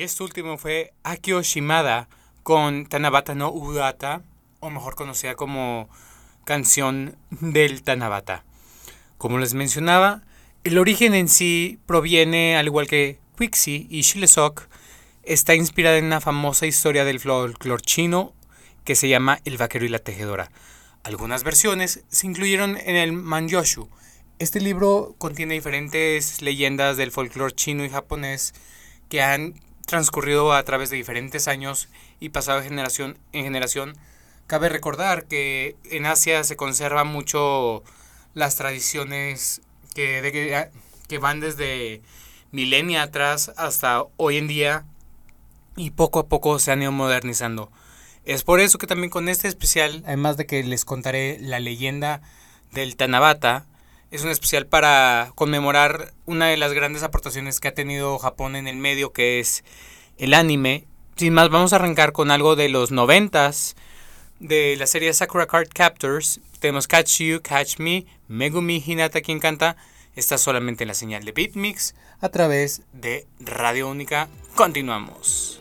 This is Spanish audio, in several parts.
Este último fue Akio Shimada con Tanabata no Udata, o mejor conocida como canción del Tanabata. Como les mencionaba, el origen en sí proviene, al igual que Quixi y Shilesok, está inspirada en una famosa historia del folclore chino que se llama El vaquero y la tejedora. Algunas versiones se incluyeron en el Manyoshu. Este libro contiene diferentes leyendas del folclore chino y japonés que han transcurrido a través de diferentes años y pasado de generación en generación. Cabe recordar que en Asia se conservan mucho las tradiciones que, van desde milenia atrás hasta hoy en día y poco a poco se han ido modernizando. Es por eso que también con este especial, además de que les contaré la leyenda del Tanabata, es un especial para conmemorar una de las grandes aportaciones que ha tenido Japón en el medio, que es el anime. Sin más, vamos a arrancar con algo de los noventas de la serie Sakura Card Captors. Tenemos Catch You, Catch Me, Megumi Hinata quien canta. Está solamente en la señal de Beatmix a través de Radio Única. Continuamos.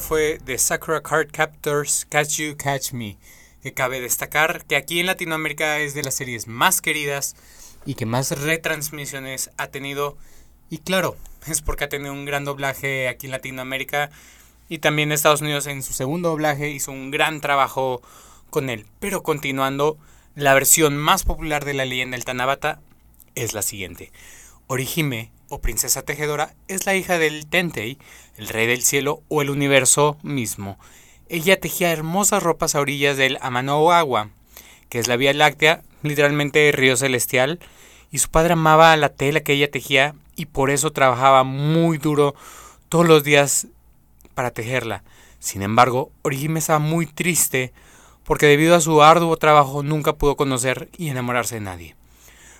Fue de Sakura Card Captors Catch You, Catch Me. Que cabe destacar que aquí en Latinoamérica es de las series más queridas y que más retransmisiones ha tenido. Y claro, es porque ha tenido un gran doblaje aquí en Latinoamérica y también Estados Unidos en su segundo doblaje hizo un gran trabajo con él. Pero continuando, la versión más popular de la leyenda del Tanabata es la siguiente. Orihime, o princesa tejedora, es la hija del Tentei, el rey del cielo o el universo mismo. Ella tejía hermosas ropas a orillas del Amano que es la Vía Láctea, literalmente río celestial, y su padre amaba la tela que ella tejía y por eso trabajaba muy duro todos los días para tejerla. Sin embargo, Orihime estaba muy triste porque debido a su arduo trabajo nunca pudo conocer y enamorarse de nadie.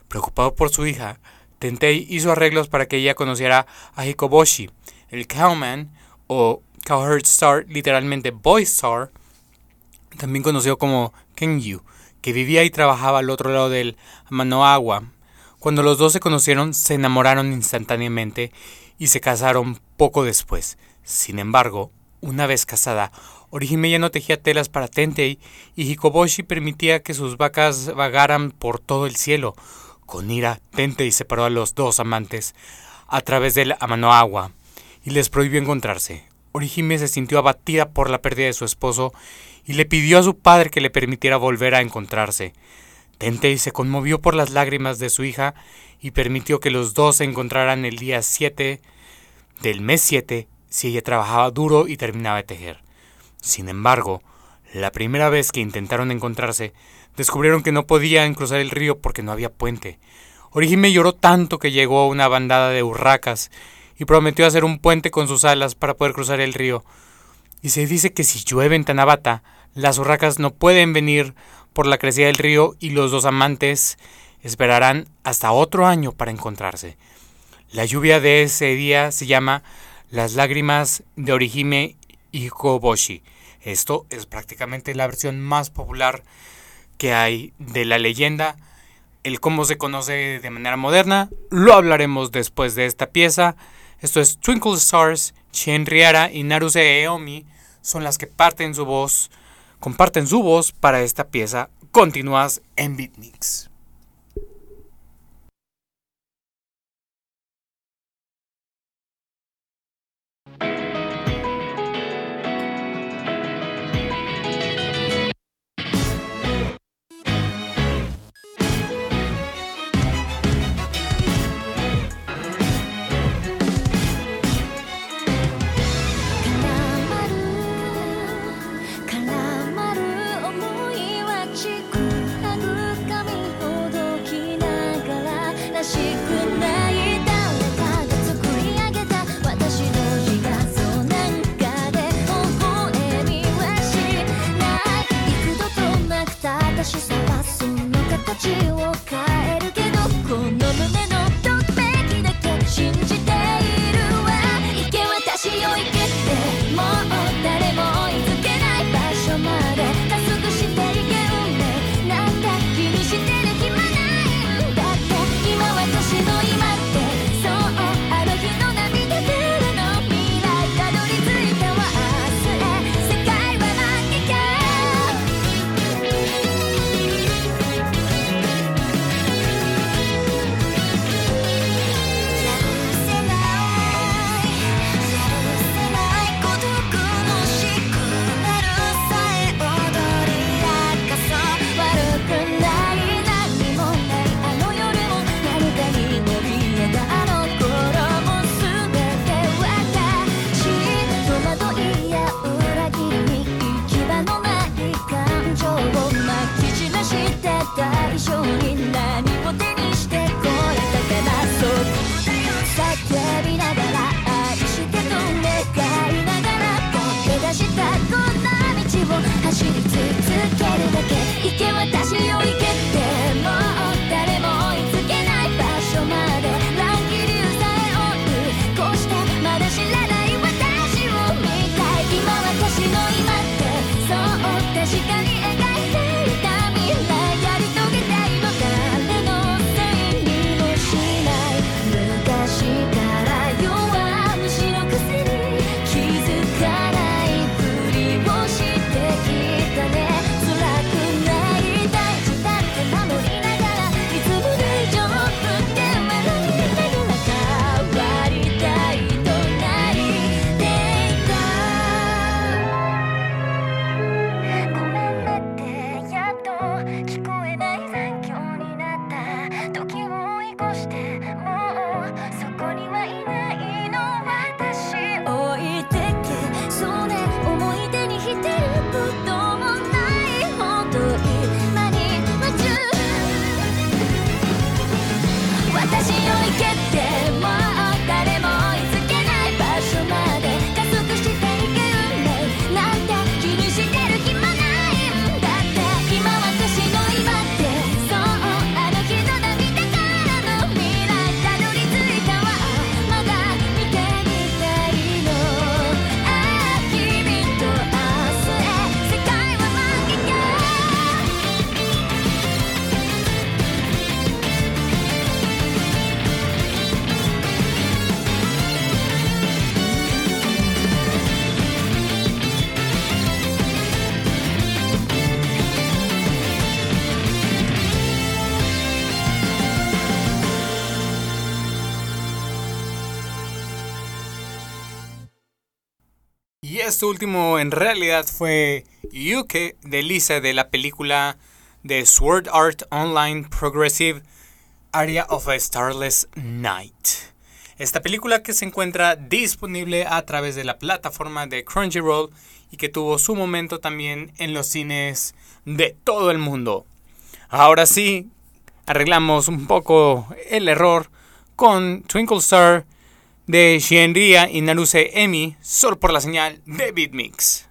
Preocupado por su hija, Tentei hizo arreglos para que ella conociera a Hikoboshi, el cowman o cowherd star, literalmente boy star, también conocido como Kenyu, que vivía y trabajaba al otro lado del Manoagua. Cuando los dos se conocieron, se enamoraron instantáneamente y se casaron poco después. Sin embargo, una vez casada, Orihime ya no tejía telas para Tentei y Hikoboshi permitía que sus vacas vagaran por todo el cielo. Con ira, Tentei separó a los dos amantes a través del Amanoagua y les prohibió encontrarse. Orihime se sintió abatida por la pérdida de su esposo y le pidió a su padre que le permitiera volver a encontrarse. Tentei se conmovió por las lágrimas de su hija y permitió que los dos se encontraran el día 7 del mes 7 si ella trabajaba duro y terminaba de tejer. Sin embargo, la primera vez que intentaron encontrarse, descubrieron que no podían cruzar el río porque no había puente. Orihime lloró tanto que llegó una bandada de urracas y prometió hacer un puente con sus alas para poder cruzar el río. Y se dice que si llueve en Tanabata, las urracas no pueden venir por la crecida del río y los dos amantes esperarán hasta otro año para encontrarse. La lluvia de ese día se llama las lágrimas de Orihime y Koboshi. Esto es prácticamente la versión más popular que hay de la leyenda. El cómo se conoce de manera moderna lo hablaremos después de esta pieza. Esto es Twinkle Stars, Riara y Naruse Eomi son las que parten su voz, comparten su voz para esta pieza. Continúas en Beatmix. Este último en realidad fue Yuke de Lisa de la película de Sword Art Online Progressive Area of a Starless Night. Esta película que se encuentra disponible a través de la plataforma de Crunchyroll y que tuvo su momento también en los cines de todo el mundo. Ahora sí, arreglamos un poco el error con Twinkle Star de Shenria y Naruse Emi solo por la señal de BitMix.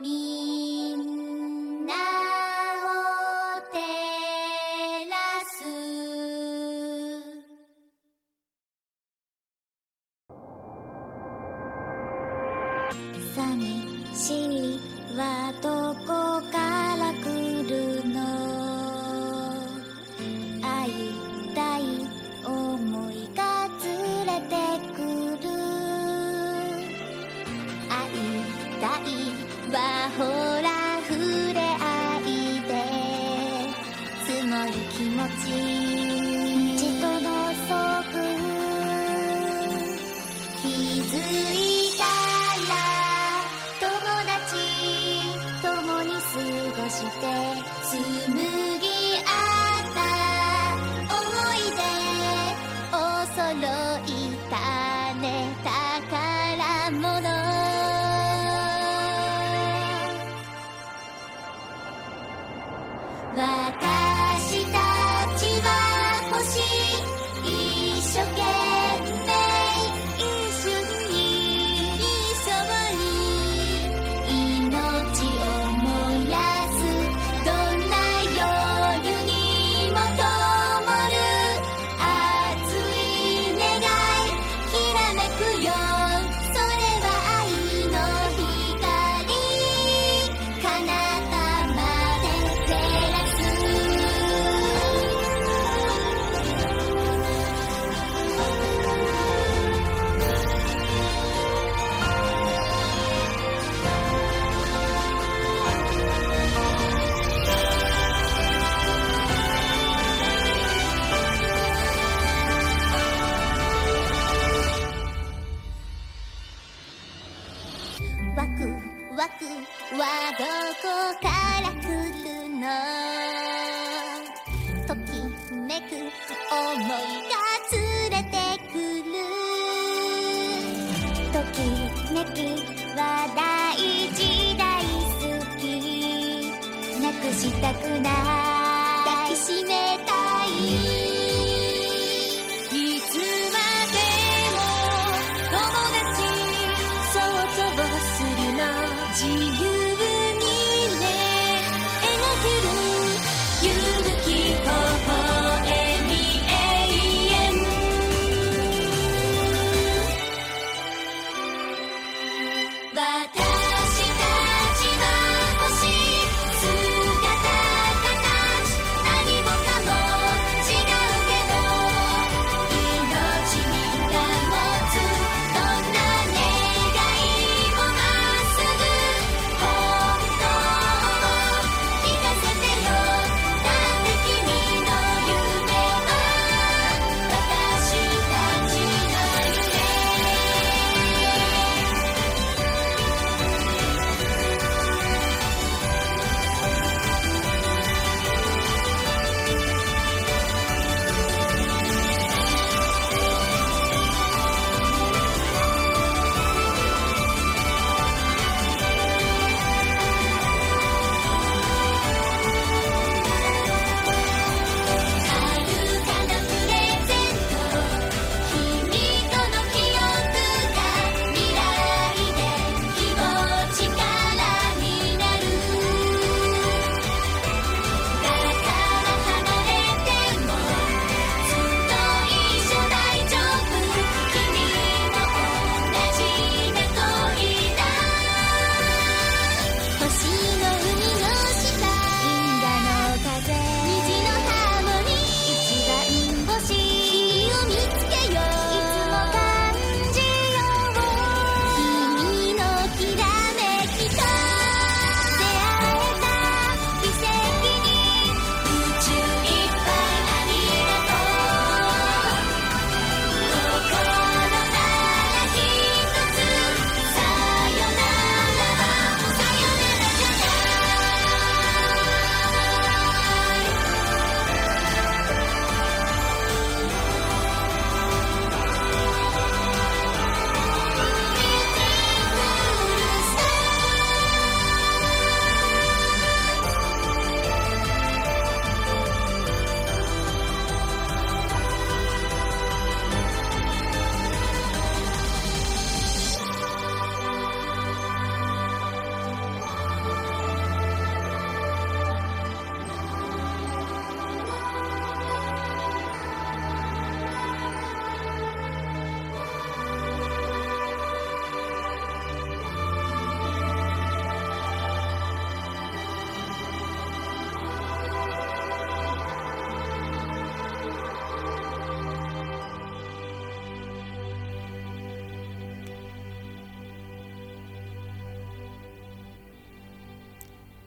み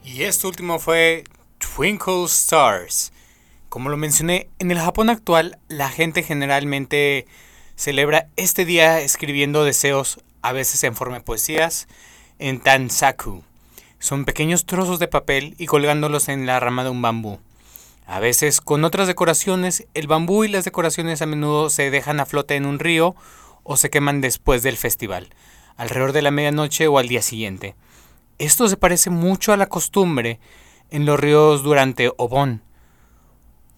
Y esto último fue Twinkle Stars. Como lo mencioné, en el Japón actual la gente generalmente celebra este día escribiendo deseos, a veces en forma de poesías, en tansaku. Son pequeños trozos de papel y colgándolos en la rama de un bambú. A veces con otras decoraciones, el bambú y las decoraciones a menudo se dejan a flote en un río o se queman después del festival, alrededor de la medianoche o al día siguiente. Esto se parece mucho a la costumbre en los ríos durante Obon,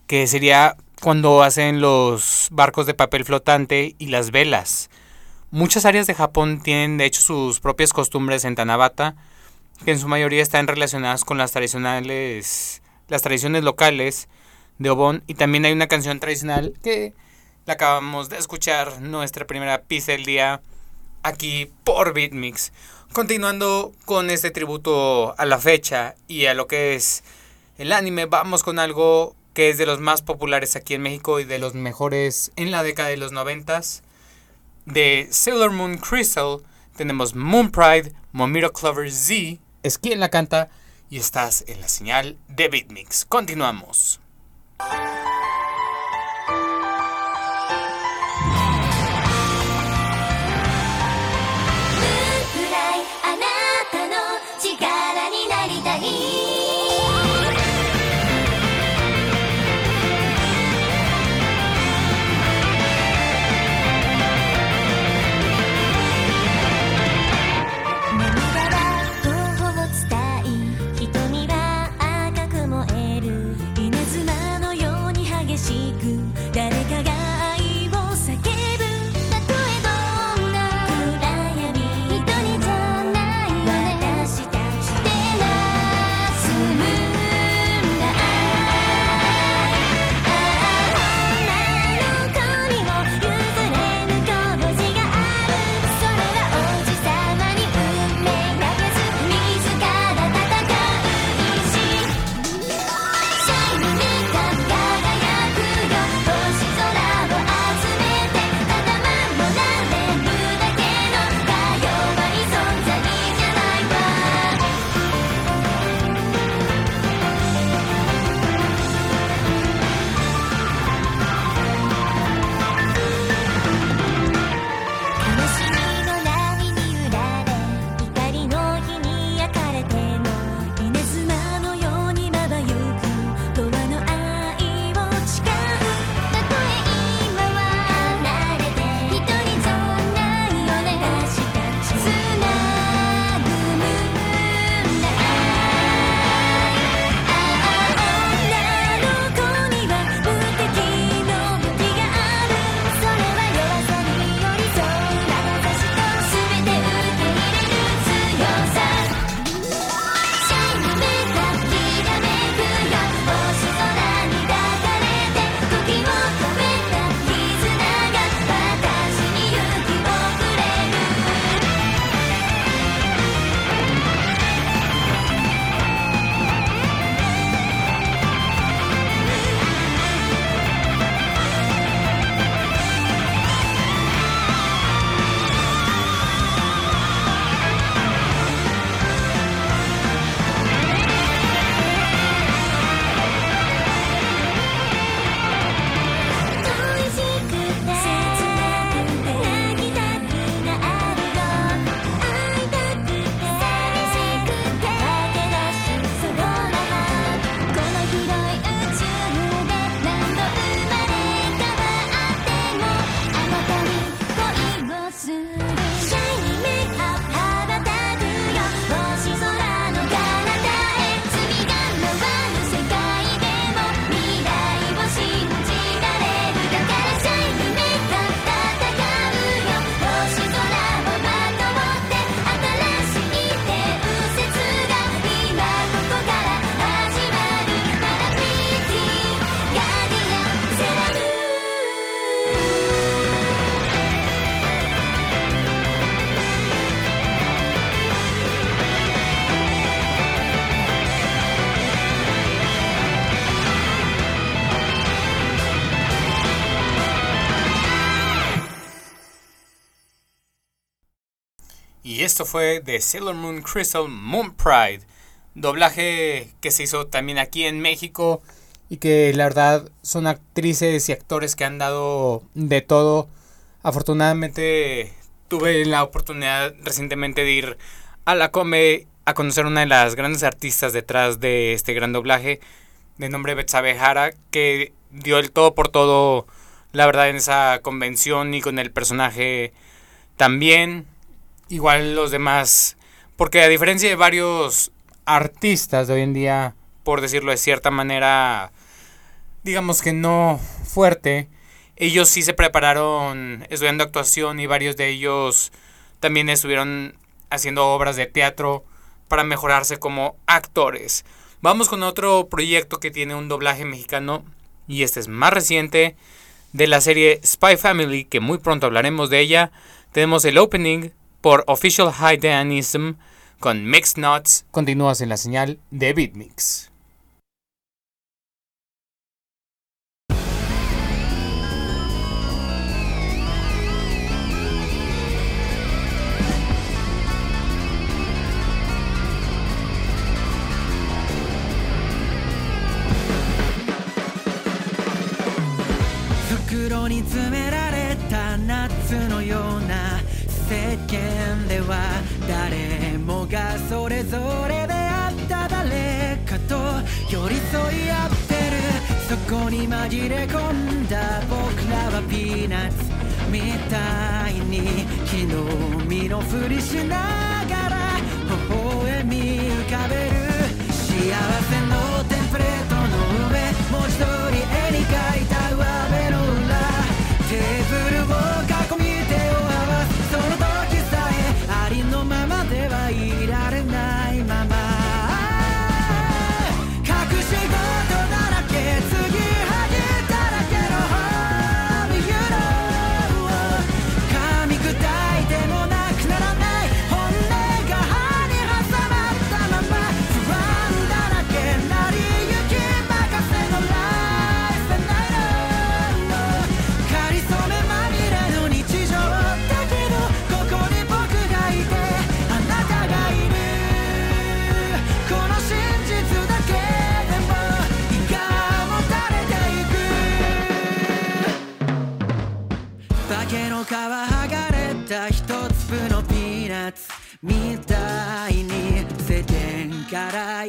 que sería cuando hacen los barcos de papel flotante y las velas. Muchas áreas de Japón tienen de hecho sus propias costumbres en Tanabata, que en su mayoría están relacionadas con las tradicionales las tradiciones locales de Obon y también hay una canción tradicional que la acabamos de escuchar nuestra primera pista del día aquí por Beatmix. Continuando con este tributo a la fecha y a lo que es el anime, vamos con algo que es de los más populares aquí en México y de los mejores en la década de los noventas. De Sailor Moon Crystal tenemos Moon Pride, Momiro Clover Z, es quien la canta y estás en la señal de Beatmix. Continuamos. 'Esto fue de Sailor Moon Crystal Moon Pride, doblaje que se hizo también aquí en México y que la verdad son actrices y actores que han dado de todo. Afortunadamente tuve la oportunidad recientemente de ir a la Come a conocer una de las grandes artistas detrás de este gran doblaje de nombre Betsabe Jara que dio el todo por todo la verdad en esa convención y con el personaje también igual los demás porque a diferencia de varios artistas de hoy en día por decirlo de cierta manera digamos que no fuerte ellos sí se prepararon estudiando actuación y varios de ellos también estuvieron haciendo obras de teatro para mejorarse como actores. Vamos con otro proyecto que tiene un doblaje mexicano y este es más reciente de la serie Spy Family que muy pronto hablaremos de ella. Tenemos el opening por Official High Danism con Mixed Nuts. Continúas en la señal de Beatmix. 袋にがそれぞれであった誰かと寄り添い合ってるそこに紛れ込んだ僕らはピーナッツみたいに昨日身のふりしながら微笑み浮かべる幸せ Carai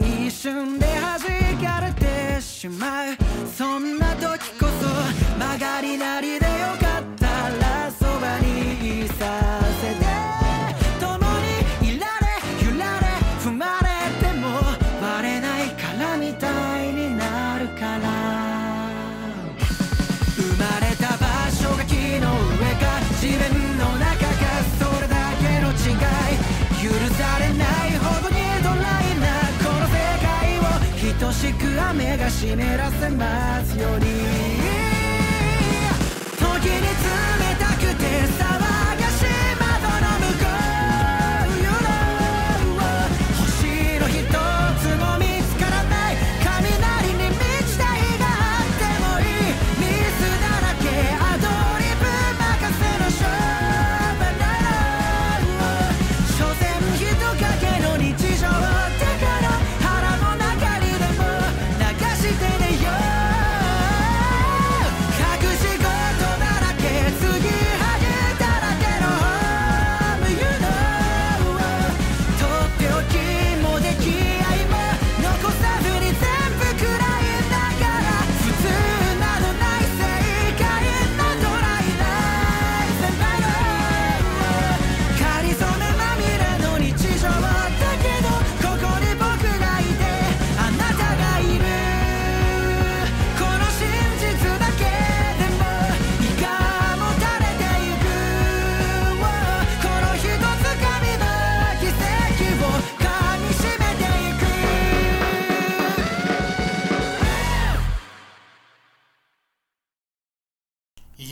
が湿らせますように。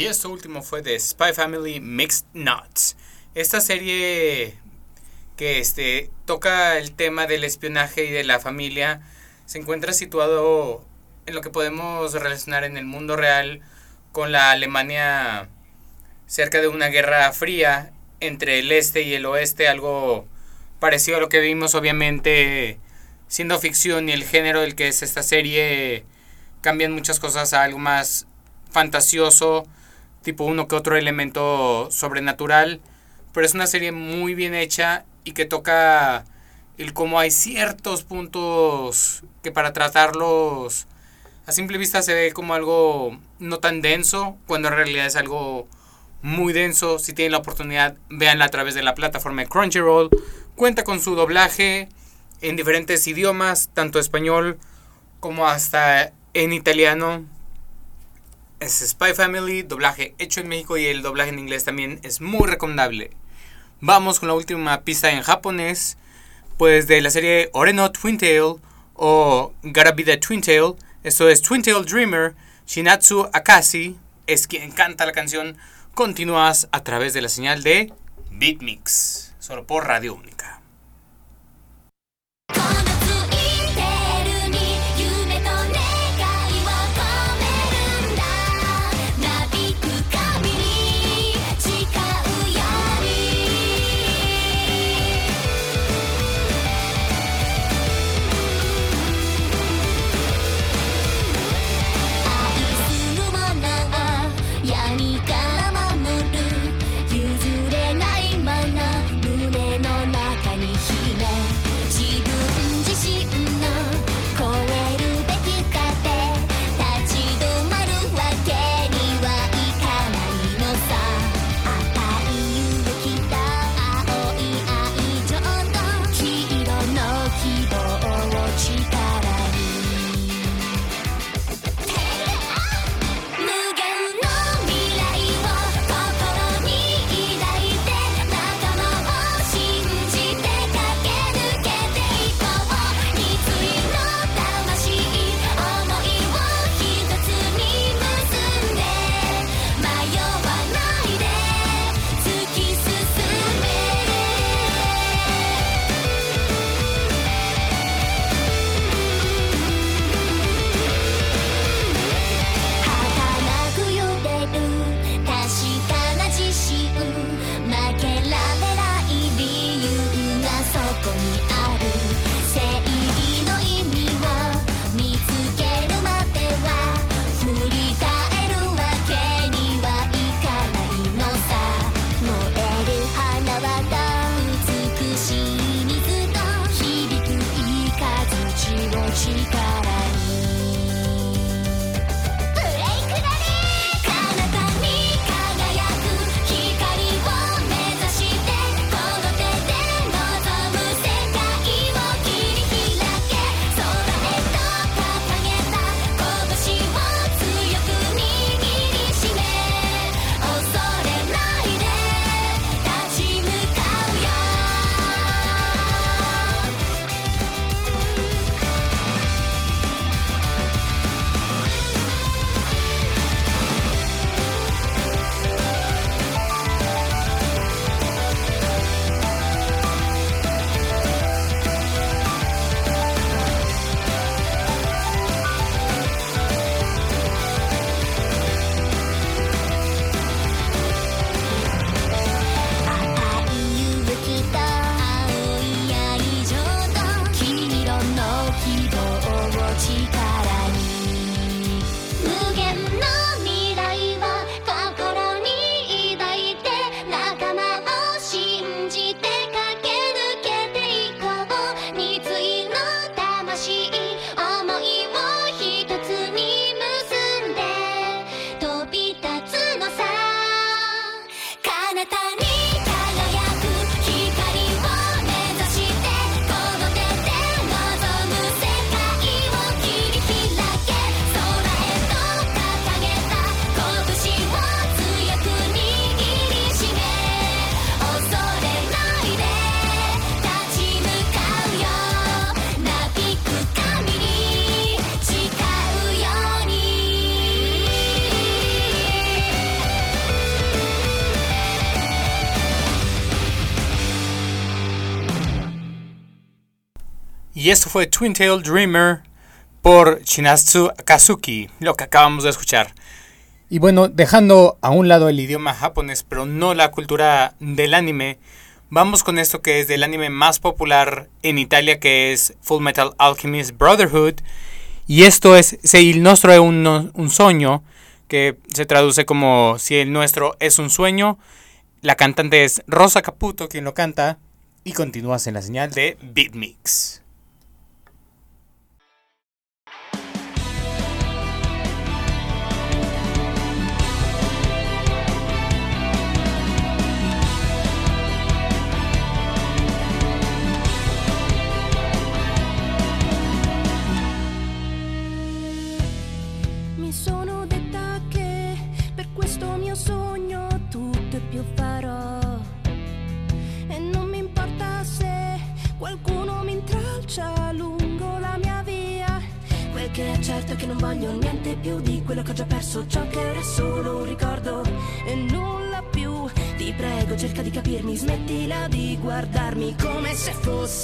esto último fue de Spy Family Mixed Nuts. Esta serie que este, toca el tema del espionaje y de la familia se encuentra situado en lo que podemos relacionar en el mundo real con la Alemania cerca de una guerra fría entre el este y el oeste, algo parecido a lo que vimos obviamente siendo ficción y el género del que es esta serie cambian muchas cosas a algo más fantasioso tipo uno que otro elemento sobrenatural, pero es una serie muy bien hecha y que toca el cómo hay ciertos puntos que para tratarlos a simple vista se ve como algo no tan denso, cuando en realidad es algo muy denso. Si tienen la oportunidad, véanla a través de la plataforma Crunchyroll. Cuenta con su doblaje en diferentes idiomas, tanto español como hasta en italiano es Spy Family, doblaje hecho en México y el doblaje en inglés también es muy recomendable. Vamos con la última pista en japonés, pues de la serie Oreno Twin Tail o Gotta Twin Tail. Esto es Twin Tail Dreamer, Shinatsu Akashi, es quien canta la canción. Continúas a través de la señal de Beatmix, solo por Radio Única. Y esto fue Twin Tail Dreamer por Shinatsu Kazuki, lo que acabamos de escuchar. Y bueno, dejando a un lado el idioma japonés, pero no la cultura del anime, vamos con esto que es del anime más popular en Italia, que es Full Metal Alchemist Brotherhood. Y esto es Se il nostro è un, un sueño, que se traduce como Si el nuestro es un sueño. La cantante es Rosa Caputo quien lo canta. Y continúas en la señal de Beatmix.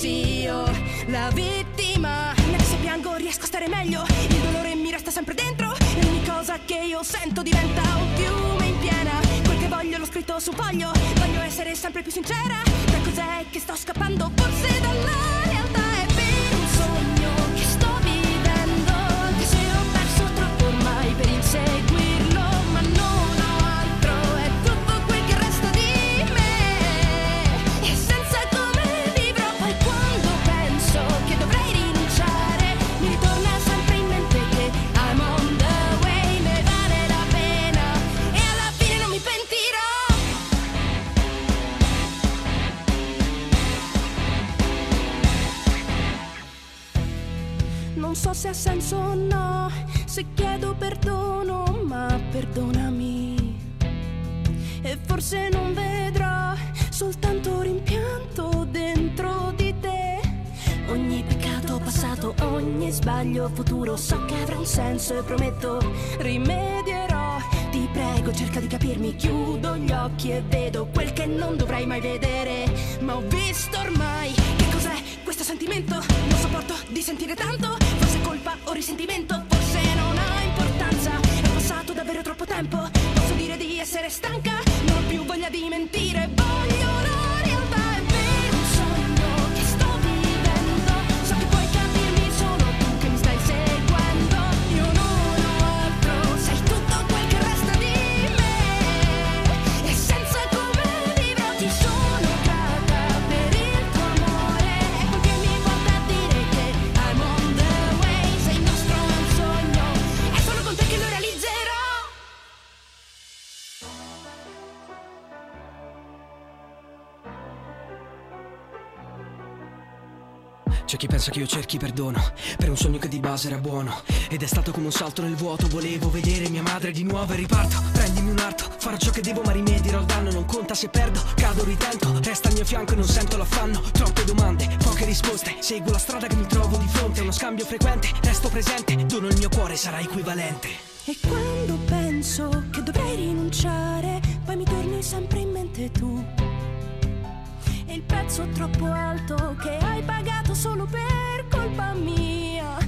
Io la vittima. Rimedierò. Ti prego, cerca di capirmi, chiudo gli occhi e vedo quel che non dovrei mai vedere. Ma ho visto ormai che cos'è questo sentimento. Non sopporto di sentire tanto, forse colpa o risentimento, forse non ha importanza. È passato davvero troppo tempo, posso dire di essere stanca, C'è chi pensa che io cerchi perdono per un sogno che di base era buono ed è stato come un salto nel vuoto. Volevo vedere mia madre di nuovo e riparto. Prendimi un arto, farò ciò che devo ma rimedierò il danno. Non conta se perdo, cado, ritento. Resta al mio fianco e non sento l'affanno. Troppe domande, poche risposte. Seguo la strada che mi trovo di fronte. Uno scambio frequente, resto presente. Dono il mio cuore, sarà equivalente. E quando penso che dovrei rinunciare, poi mi torni sempre in mente tu. Il prezzo troppo alto che hai pagato solo per colpa mia.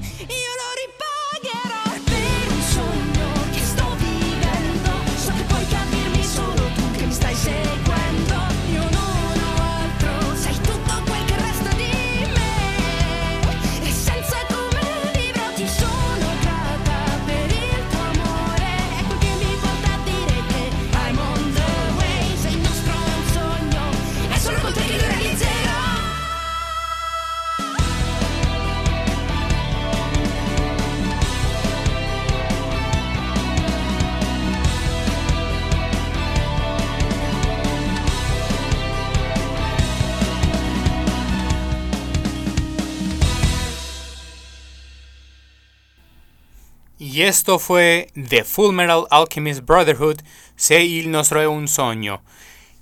Y esto fue The Full Metal Alchemist Brotherhood, Se il nostro è un sogno.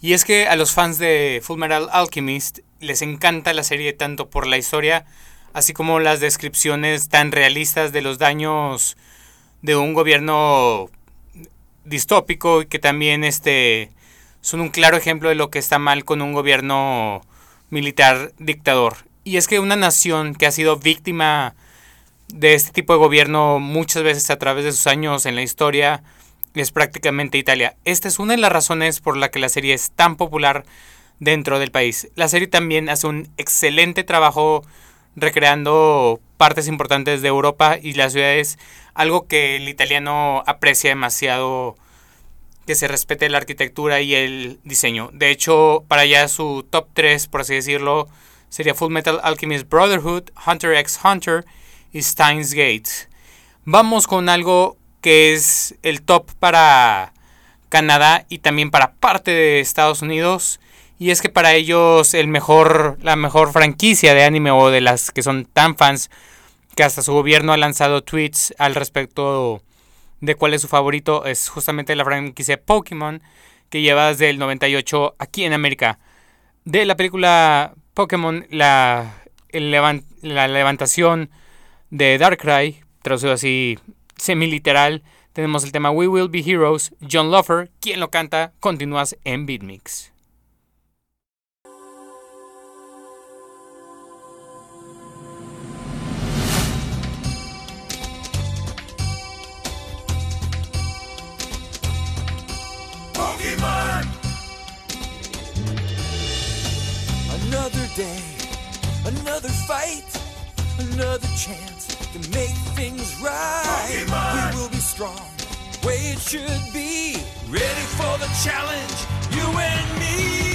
Y es que a los fans de Full Metal Alchemist les encanta la serie tanto por la historia, así como las descripciones tan realistas de los daños de un gobierno distópico y que también este son un claro ejemplo de lo que está mal con un gobierno militar dictador. Y es que una nación que ha sido víctima de este tipo de gobierno muchas veces a través de sus años en la historia es prácticamente Italia. Esta es una de las razones por la que la serie es tan popular dentro del país. La serie también hace un excelente trabajo recreando partes importantes de Europa y las ciudades, algo que el italiano aprecia demasiado que se respete la arquitectura y el diseño. De hecho, para allá su top 3, por así decirlo, sería Full Metal Alchemist Brotherhood, Hunter x Hunter Steins Gate. Vamos con algo que es el top para Canadá y también para parte de Estados Unidos. Y es que para ellos el mejor, la mejor franquicia de anime o de las que son tan fans que hasta su gobierno ha lanzado tweets al respecto de cuál es su favorito es justamente la franquicia Pokémon que lleva desde el 98 aquí en América. De la película Pokémon, la, la levantación de Darkrai, traducido así semi-literal, tenemos el tema We Will Be Heroes, John Lofer, quien lo canta, continúas en Beatmix. Another day, another fight, another chance to make things right. We will be strong, way it should be. Ready for the challenge, you and me.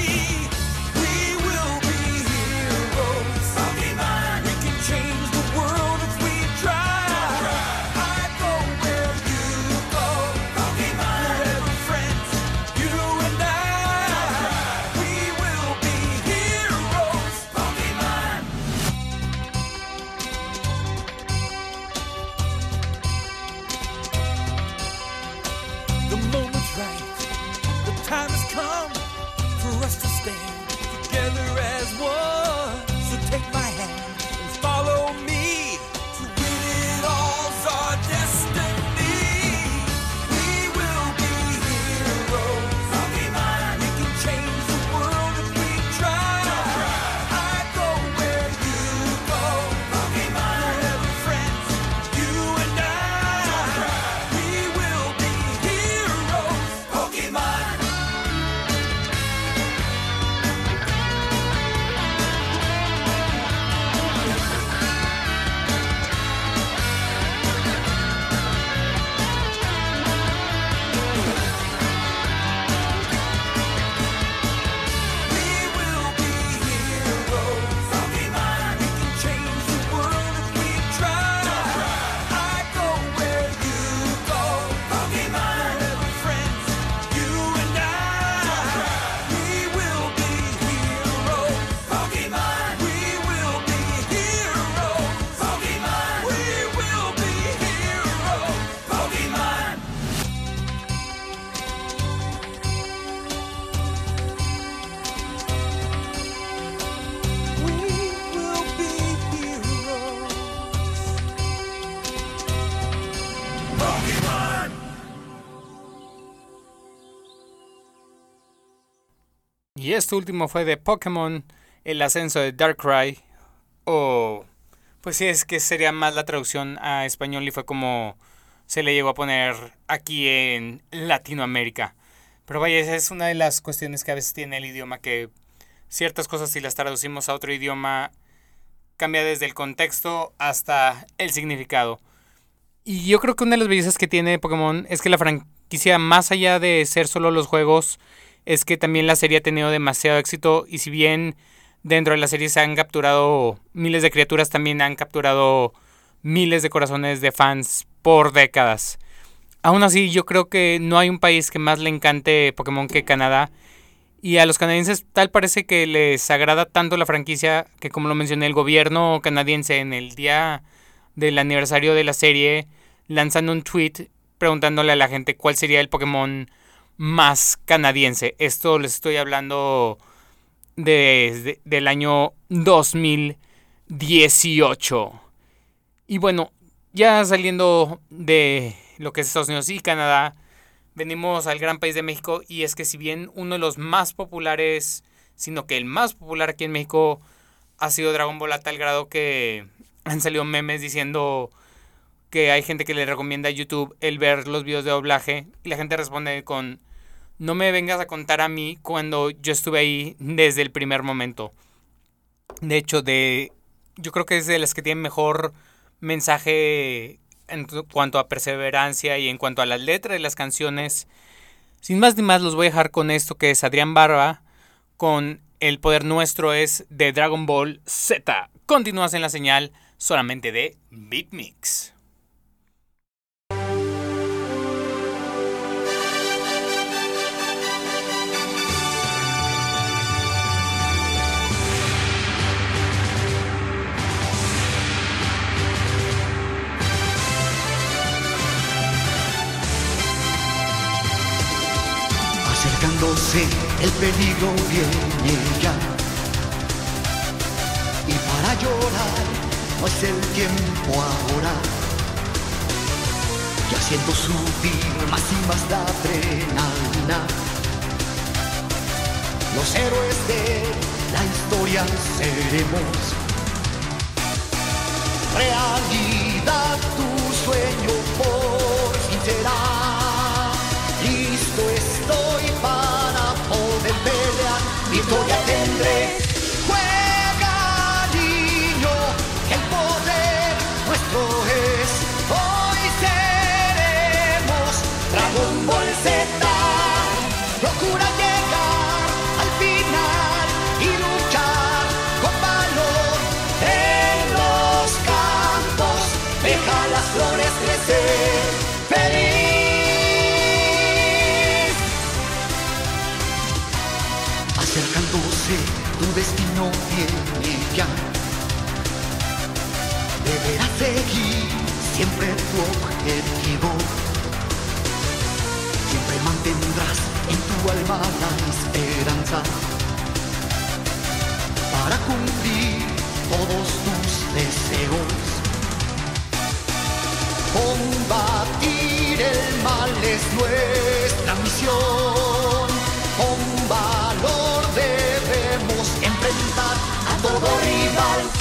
Esto último fue de Pokémon, el ascenso de Darkrai, o pues sí, es que sería más la traducción a español y fue como se le llegó a poner aquí en Latinoamérica. Pero vaya, esa es una de las cuestiones que a veces tiene el idioma, que ciertas cosas si las traducimos a otro idioma cambia desde el contexto hasta el significado. Y yo creo que una de las bellezas que tiene Pokémon es que la franquicia, más allá de ser solo los juegos, es que también la serie ha tenido demasiado éxito y si bien dentro de la serie se han capturado miles de criaturas, también han capturado miles de corazones de fans por décadas. Aún así, yo creo que no hay un país que más le encante Pokémon que Canadá. Y a los canadienses tal parece que les agrada tanto la franquicia que como lo mencioné, el gobierno canadiense en el día del aniversario de la serie lanzando un tweet preguntándole a la gente cuál sería el Pokémon más canadiense. Esto les estoy hablando desde del año 2018. Y bueno, ya saliendo de lo que es Estados Unidos y Canadá, venimos al gran país de México y es que si bien uno de los más populares, sino que el más popular aquí en México ha sido Dragon Ball a tal grado que han salido memes diciendo que hay gente que le recomienda a YouTube el ver los videos de doblaje y la gente responde con no me vengas a contar a mí cuando yo estuve ahí desde el primer momento. De hecho, de yo creo que es de las que tienen mejor mensaje en cuanto a perseverancia y en cuanto a la letra de las canciones. Sin más ni más, los voy a dejar con esto que es Adrián Barba con El Poder Nuestro es de Dragon Ball Z. Continúas en la señal solamente de Beatmix. Acercándose el peligro viene ya. Y para llorar no es el tiempo ahora. Ya siento subir más y más la adrenalina. Los héroes de la historia seremos. Realidad alma la esperanza para cumplir todos tus deseos. Combatir el mal es nuestra misión. Con valor debemos enfrentar a todo rival.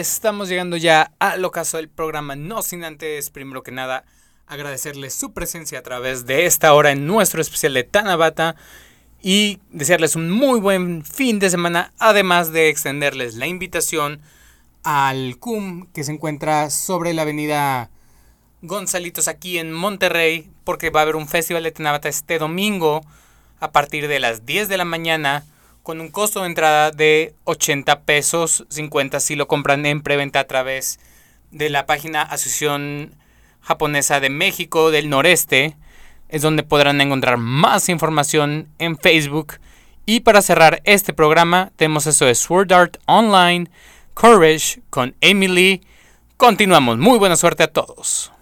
Estamos llegando ya al ocaso del programa, no sin antes, primero que nada, agradecerles su presencia a través de esta hora en nuestro especial de Tanabata y desearles un muy buen fin de semana, además de extenderles la invitación al CUM que se encuentra sobre la avenida Gonzalitos aquí en Monterrey, porque va a haber un festival de Tanabata este domingo a partir de las 10 de la mañana con un costo de entrada de 80 pesos, 50 si lo compran en preventa a través de la página Asociación Japonesa de México del Noreste. Es donde podrán encontrar más información en Facebook. Y para cerrar este programa, tenemos eso de Sword Art Online, Courage con Emily. Continuamos. Muy buena suerte a todos.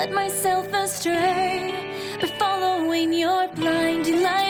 led myself astray by following your blind light.